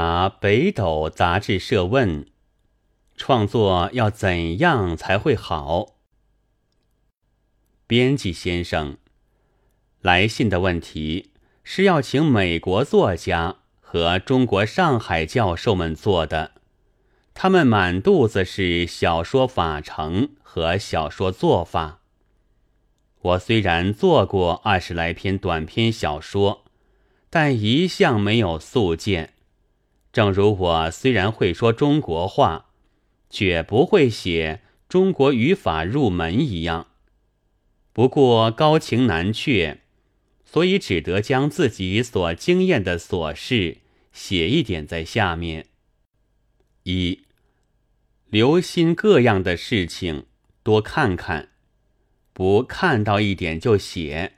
答北斗杂志社问：创作要怎样才会好？编辑先生，来信的问题是要请美国作家和中国上海教授们做的，他们满肚子是小说法程和小说做法。我虽然做过二十来篇短篇小说，但一向没有素见。正如我虽然会说中国话，绝不会写中国语法入门一样。不过高情难却，所以只得将自己所经验的琐事写一点在下面。一，留心各样的事情，多看看，不看到一点就写。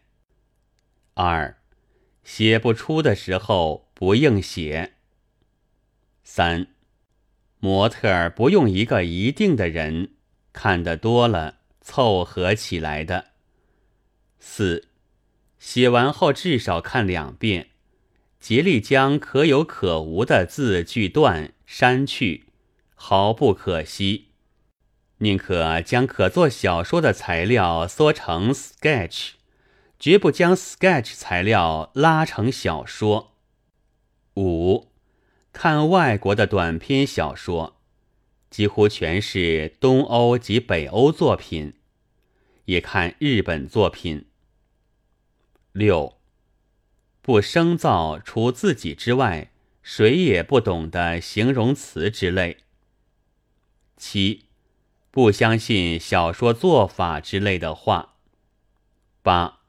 二，写不出的时候不硬写。三，模特不用一个一定的人，看得多了凑合起来的。四，写完后至少看两遍，竭力将可有可无的字句段删去，毫不可惜。宁可将可做小说的材料缩成 sketch，绝不将 sketch 材料拉成小说。五，看外国的短篇小说，几乎全是东欧及北欧作品，也看日本作品。六，不生造除自己之外谁也不懂的形容词之类。七，不相信小说做法之类的话。八，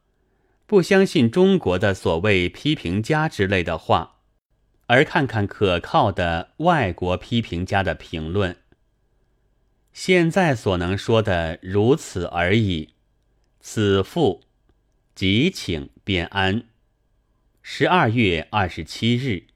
不相信中国的所谓批评家之类的话，而看看可靠的外国批评家的评论。现在所能说的如此而已。此赋。即请便安。十二月二十七日。